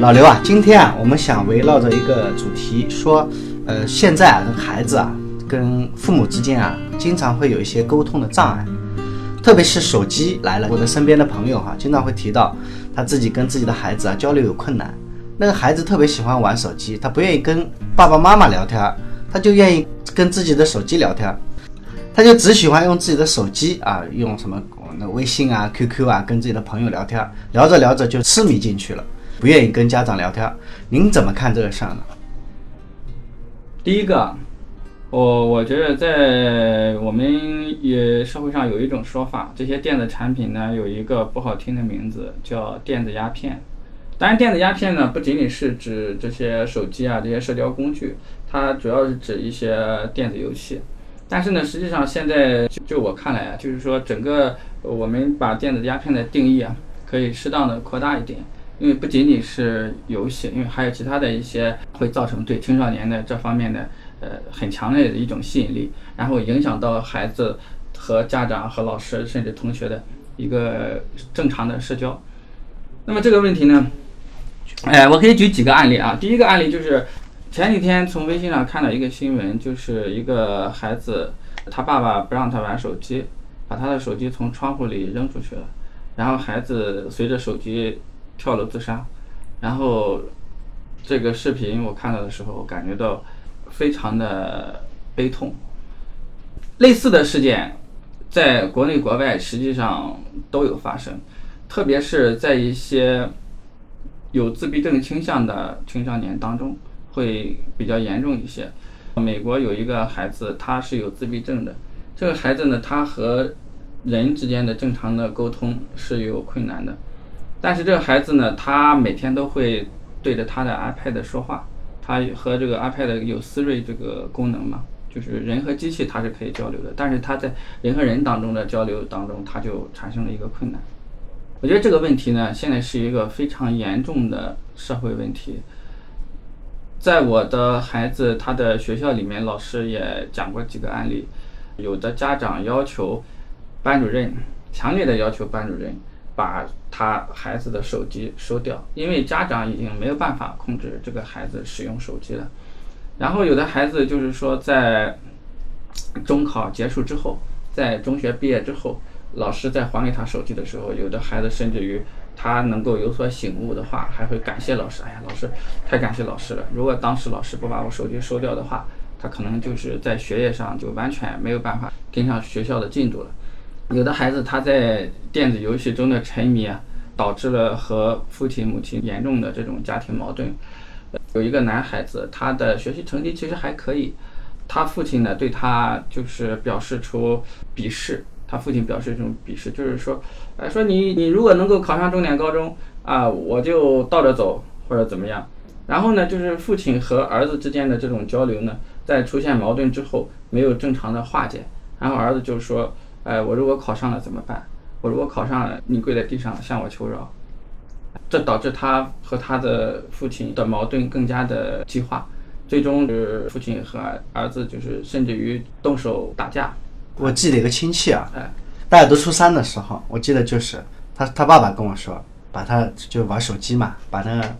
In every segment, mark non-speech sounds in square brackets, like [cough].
老刘啊，今天啊，我们想围绕着一个主题说，呃，现在啊，这孩子啊，跟父母之间啊，经常会有一些沟通的障碍，特别是手机来了，我的身边的朋友哈、经常会提到他自己跟自己的孩子啊交流有困难，那个孩子特别喜欢玩手机，他不愿意跟爸爸妈妈聊天，他就愿意跟自己的手机聊天。他就只喜欢用自己的手机啊，用什么那微信啊、QQ 啊，跟自己的朋友聊天，聊着聊着就痴迷进去了，不愿意跟家长聊天。您怎么看这个事儿呢？第一个，我我觉得在我们也社会上有一种说法，这些电子产品呢有一个不好听的名字叫电子鸦片。当然，电子鸦片呢不仅仅是指这些手机啊这些社交工具，它主要是指一些电子游戏。但是呢，实际上现在就就我看来啊，就是说整个我们把电子鸦片的定义啊，可以适当的扩大一点，因为不仅仅是游戏，因为还有其他的一些会造成对青少年的这方面的呃很强烈的一种吸引力，然后影响到孩子和家长和老师甚至同学的一个正常的社交。那么这个问题呢，哎，我可以举几个案例啊。第一个案例就是。前几天从微信上看到一个新闻，就是一个孩子，他爸爸不让他玩手机，把他的手机从窗户里扔出去了，然后孩子随着手机跳楼自杀，然后这个视频我看到的时候，感觉到非常的悲痛。类似的事件在国内国外实际上都有发生，特别是在一些有自闭症倾向的青少年当中。会比较严重一些。美国有一个孩子，他是有自闭症的。这个孩子呢，他和人之间的正常的沟通是有困难的。但是这个孩子呢，他每天都会对着他的 iPad 说话。他和这个 iPad 有思睿这个功能嘛，就是人和机器它是可以交流的。但是他在人和人当中的交流当中，他就产生了一个困难。我觉得这个问题呢，现在是一个非常严重的社会问题。在我的孩子他的学校里面，老师也讲过几个案例，有的家长要求班主任强烈的要求班主任把他孩子的手机收掉，因为家长已经没有办法控制这个孩子使用手机了。然后有的孩子就是说，在中考结束之后，在中学毕业之后，老师在还给他手机的时候，有的孩子甚至于。他能够有所醒悟的话，还会感谢老师。哎呀，老师，太感谢老师了！如果当时老师不把我手机收掉的话，他可能就是在学业上就完全没有办法跟上学校的进度了。有的孩子他在电子游戏中的沉迷啊，导致了和父亲母亲严重的这种家庭矛盾。有一个男孩子，他的学习成绩其实还可以，他父亲呢对他就是表示出鄙视。他父亲表示一种鄙视，就是说，哎，说你你如果能够考上重点高中啊，我就倒着走或者怎么样。然后呢，就是父亲和儿子之间的这种交流呢，在出现矛盾之后没有正常的化解。然后儿子就说，哎，我如果考上了怎么办？我如果考上了，你跪在地上向我求饶。这导致他和他的父亲的矛盾更加的激化，最终是父亲和儿子就是甚至于动手打架。我记得一个亲戚啊，大家读初三的时候，我记得就是他他爸爸跟我说，把他就玩手机嘛，把那个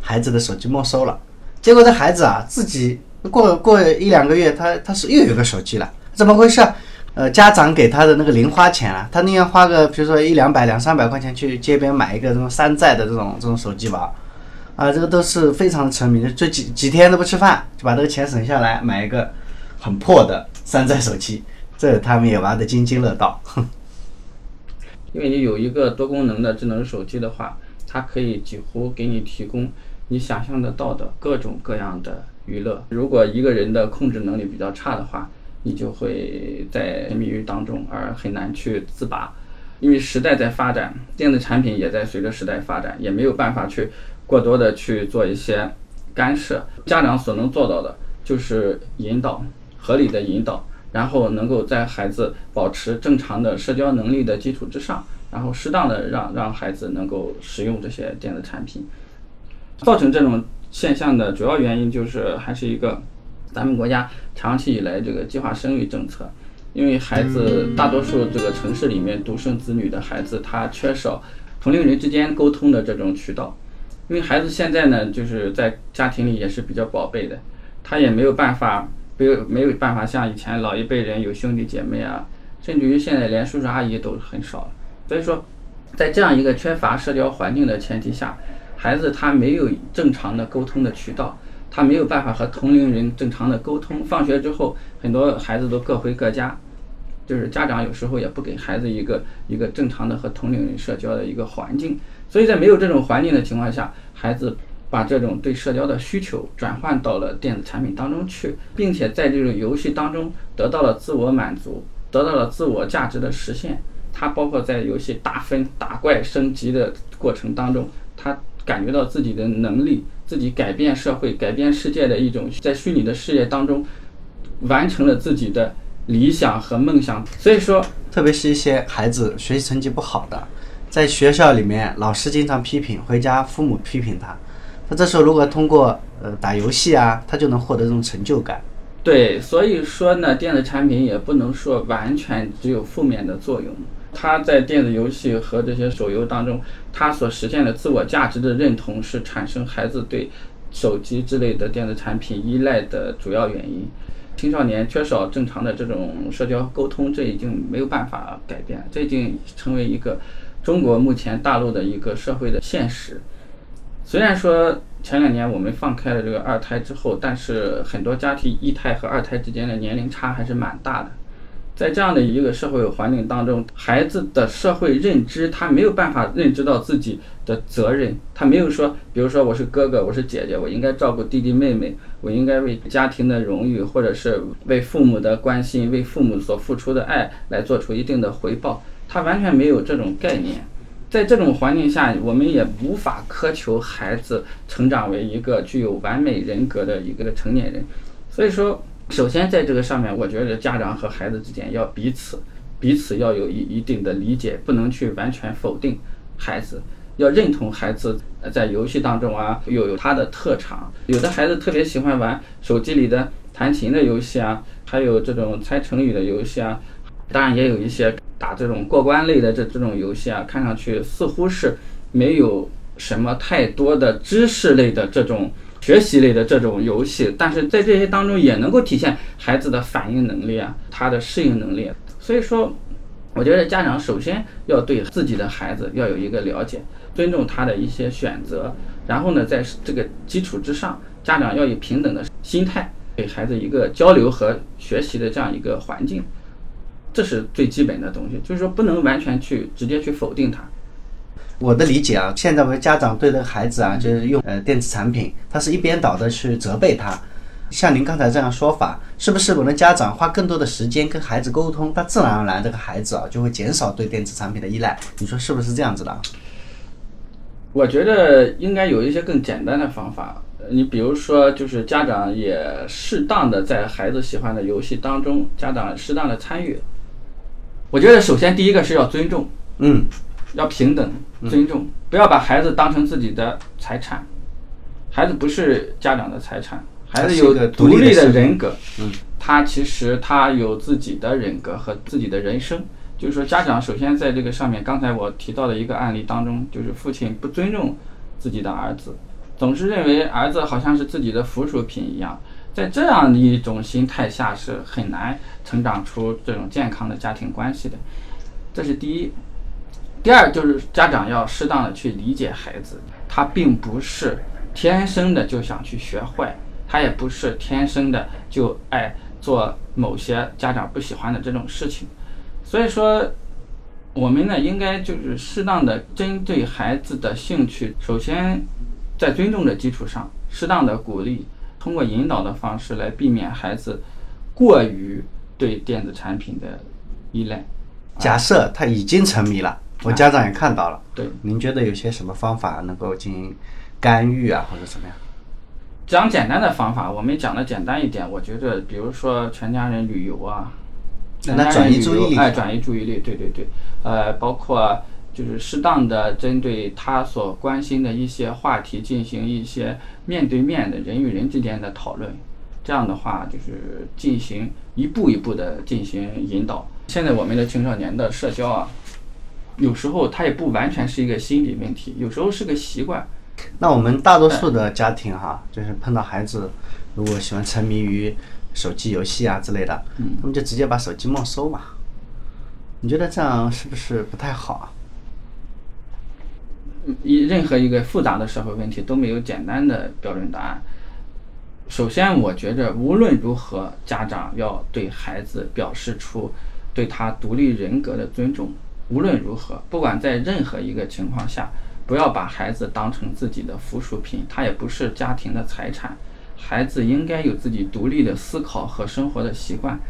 孩子的手机没收了。结果这孩子啊，自己过过一两个月，他他是又有个手机了，怎么回事？呃，家长给他的那个零花钱啊，他宁愿花个比如说一两百、两三百块钱去街边买一个这种山寨的这种这种手机玩，啊，这个都是非常沉迷的，就几几天都不吃饭，就把这个钱省下来买一个很破的山寨手机。这他们也玩得津津乐道，[laughs] 因为你有一个多功能的智能手机的话，它可以几乎给你提供你想象得到的各种各样的娱乐。如果一个人的控制能力比较差的话，你就会在沉迷于当中而很难去自拔。因为时代在发展，电子产品也在随着时代发展，也没有办法去过多的去做一些干涉。家长所能做到的就是引导，合理的引导。然后能够在孩子保持正常的社交能力的基础之上，然后适当的让让孩子能够使用这些电子产品。造成这种现象的主要原因就是还是一个咱们国家长期以来这个计划生育政策，因为孩子大多数这个城市里面独生子女的孩子，他缺少同龄人之间沟通的这种渠道，因为孩子现在呢，就是在家庭里也是比较宝贝的，他也没有办法，没有没有办法像以前老一辈人有兄弟姐妹啊，甚至于现在连叔叔阿姨都很少了。所以说，在这样一个缺乏社交环境的前提下，孩子他没有正常的沟通的渠道，他没有办法和同龄人正常的沟通。放学之后，很多孩子都各回各家。就是家长有时候也不给孩子一个一个正常的和同龄人社交的一个环境，所以在没有这种环境的情况下，孩子把这种对社交的需求转换到了电子产品当中去，并且在这种游戏当中得到了自我满足，得到了自我价值的实现。他包括在游戏打分、打怪、升级的过程当中，他感觉到自己的能力，自己改变社会、改变世界的一种在虚拟的事业当中完成了自己的。理想和梦想，所以说，特别是一些孩子学习成绩不好的，在学校里面老师经常批评，回家父母批评他，他这时候如果通过呃打游戏啊，他就能获得这种成就感。对，所以说呢，电子产品也不能说完全只有负面的作用，他在电子游戏和这些手游当中，他所实现的自我价值的认同是产生孩子对手机之类的电子产品依赖的主要原因。青少年缺少正常的这种社交沟通，这已经没有办法改变，这已经成为一个中国目前大陆的一个社会的现实。虽然说前两年我们放开了这个二胎之后，但是很多家庭一胎和二胎之间的年龄差还是蛮大的。在这样的一个社会环境当中，孩子的社会认知他没有办法认知到自己的责任，他没有说，比如说我是哥哥，我是姐姐，我应该照顾弟弟妹妹，我应该为家庭的荣誉或者是为父母的关心、为父母所付出的爱来做出一定的回报，他完全没有这种概念。在这种环境下，我们也无法苛求孩子成长为一个具有完美人格的一个成年人，所以说。首先，在这个上面，我觉得家长和孩子之间要彼此彼此要有一一定的理解，不能去完全否定孩子，要认同孩子在游戏当中啊有有他的特长。有的孩子特别喜欢玩手机里的弹琴的游戏啊，还有这种猜成语的游戏啊，当然也有一些打这种过关类的这这种游戏啊，看上去似乎是没有什么太多的知识类的这种。学习类的这种游戏，但是在这些当中也能够体现孩子的反应能力啊，他的适应能力。所以说，我觉得家长首先要对自己的孩子要有一个了解，尊重他的一些选择，然后呢，在这个基础之上，家长要以平等的心态给孩子一个交流和学习的这样一个环境，这是最基本的东西，就是说不能完全去直接去否定他。我的理解啊，现在我们家长对这个孩子啊，就是用呃电子产品，他是一边倒的去责备他。像您刚才这样说法，是不是我们家长花更多的时间跟孩子沟通，他自然而然这个孩子啊就会减少对电子产品的依赖？你说是不是这样子的？我觉得应该有一些更简单的方法。你比如说，就是家长也适当的在孩子喜欢的游戏当中，家长适当的参与。我觉得首先第一个是要尊重，嗯。要平等尊重，不要把孩子当成自己的财产。孩子不是家长的财产，孩子有独立的人格。嗯，他其实他有自己的人格和自己的人生。就是说，家长首先在这个上面，刚才我提到的一个案例当中，就是父亲不尊重自己的儿子，总是认为儿子好像是自己的附属品一样。在这样的一种心态下，是很难成长出这种健康的家庭关系的。这是第一。第二就是家长要适当的去理解孩子，他并不是天生的就想去学坏，他也不是天生的就爱做某些家长不喜欢的这种事情。所以说，我们呢应该就是适当的针对孩子的兴趣，首先在尊重的基础上，适当的鼓励，通过引导的方式来避免孩子过于对电子产品的依赖。假设他已经沉迷了。我家长也看到了，对，您觉得有些什么方法能够进行干预啊，或者怎么样？讲简单的方法，我们讲的简单一点。我觉得，比如说全家人旅游啊，全家人旅游，哎，转移注意力，对对对，呃，包括就是适当的针对他所关心的一些话题进行一些面对面的人与人之间的讨论，这样的话就是进行一步一步的进行引导。现在我们的青少年的社交啊。有时候他也不完全是一个心理问题，有时候是个习惯。那我们大多数的家庭哈，就是碰到孩子如果喜欢沉迷于手机游戏啊之类的，嗯他们就直接把手机没收嘛。你觉得这样是不是不太好啊？一任何一个复杂的社会问题都没有简单的标准答案。首先，我觉着无论如何，家长要对孩子表示出对他独立人格的尊重。无论如何，不管在任何一个情况下，不要把孩子当成自己的附属品，他也不是家庭的财产。孩子应该有自己独立的思考和生活的习惯。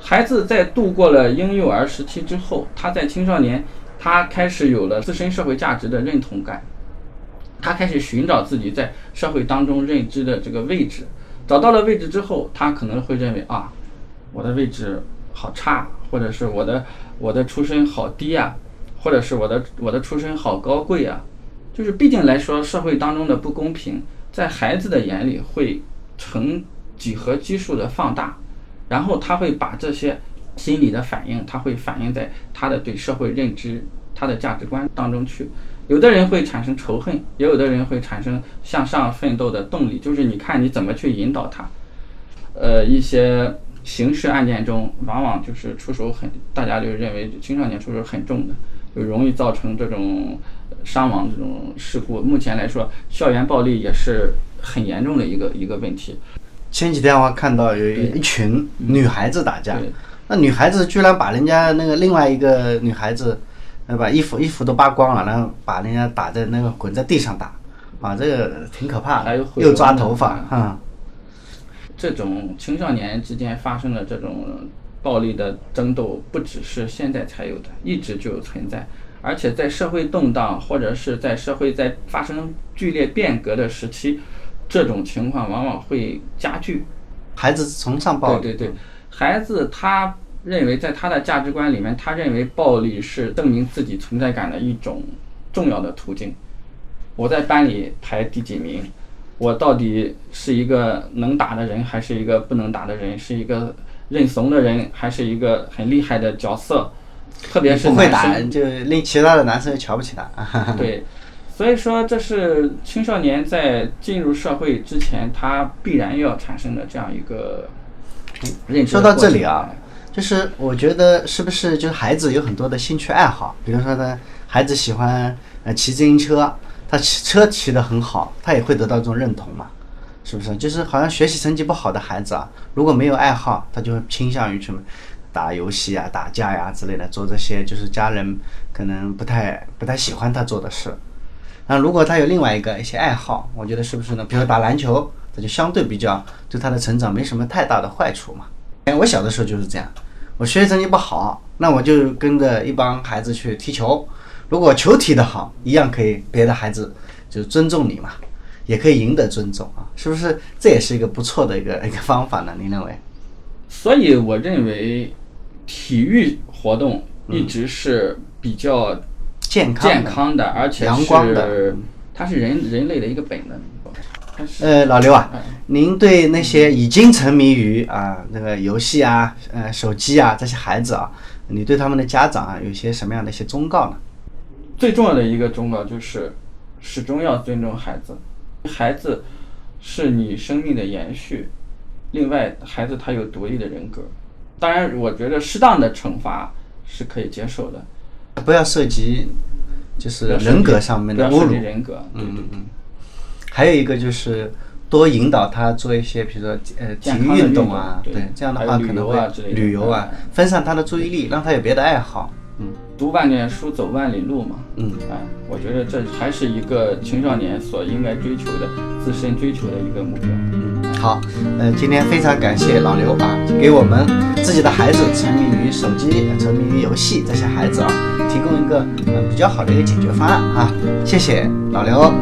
孩子在度过了婴幼儿时期之后，他在青少年，他开始有了自身社会价值的认同感，他开始寻找自己在社会当中认知的这个位置。找到了位置之后，他可能会认为啊，我的位置好差，或者是我的我的出身好低啊，或者是我的我的出身好高贵啊。就是毕竟来说，社会当中的不公平，在孩子的眼里会呈几何基数的放大。然后他会把这些心理的反应，他会反映在他的对社会认知、他的价值观当中去。有的人会产生仇恨，也有的人会产生向上奋斗的动力。就是你看你怎么去引导他。呃，一些刑事案件中，往往就是出手很，大家就认为青少年出手很重的，就容易造成这种伤亡这种事故。目前来说，校园暴力也是很严重的一个一个问题。前几天我看到有一一群女孩子打架，那女孩子居然把人家那个另外一个女孩子，呃，把衣服衣服都扒光了，然后把人家打在那个滚在地上打，啊，这个挺可怕的又抓头发，哈嗯，这种青少年之间发生的这种暴力的争斗，不只是现在才有的，一直就有存在。而且在社会动荡或者是在社会在发生剧烈变革的时期，这种情况往往会加剧。孩子崇尚暴力，对对对，孩子他认为在他的价值观里面，他认为暴力是证明自己存在感的一种重要的途径。我在班里排第几名？我到底是一个能打的人，还是一个不能打的人？是一个认怂的人，还是一个很厉害的角色？特别是不会打男生就令其他的男生又瞧不起他，[laughs] 对，所以说这是青少年在进入社会之前，他必然要产生的这样一个认知。说到这里啊，，就是我觉得是不是就是孩子有很多的兴趣爱好，比如说呢，孩子喜欢呃骑自行车，他骑车骑得很好，他也会得到这种认同嘛，是不是？就是好像学习成绩不好的孩子啊，如果没有爱好，他就会倾向于去打游戏啊、打架呀、之类的，做这些就是家人可能不太不太喜欢他做的事。那如果他有另外一个一些爱好，我觉得是不是呢？比如打篮球，他就相对比较对他的成长没什么太大的坏处嘛。哎，我小的时候就是这样，我学习成绩不好，那我就跟着一帮孩子去踢球。如果球踢得好，一样可以别的孩子就尊重你嘛，也可以赢得尊重啊，是不是？这也是一个不错的一个 [laughs] 一个方法呢？您认为？所以我认为体育活动一直是比较健康的健康的，而且阳光的是它是人人类的一个本能。呃，老刘啊哎，您对那些已经沉迷于啊那个游戏啊、呃手机啊这些孩子啊，你对他们的家长啊有些什么样的一些忠告呢？最重要的一个忠告就是，始终要尊重孩子，孩子是你生命的延续。另外，孩子他有独立的人格，当然，我觉得适当的惩罚是可以接受的，不要涉及就是人格上面的侮辱。人格，嗯嗯嗯。还有一个就是多引导他做一些，比如说呃体育健康运动啊，对这样的话可能会旅游啊嗯，分散他的注意力，让他有别的爱好。嗯读万卷书，走万里路嘛。嗯，哎，我觉得这还是一个青少年所应该追求的、自身追求的一个目标。嗯，好，呃，今天非常感谢老刘啊，给我们自己的孩子沉迷于手机、沉迷于游戏这些孩子啊，提供一个呃比较好的一个解决方案啊，谢谢老刘。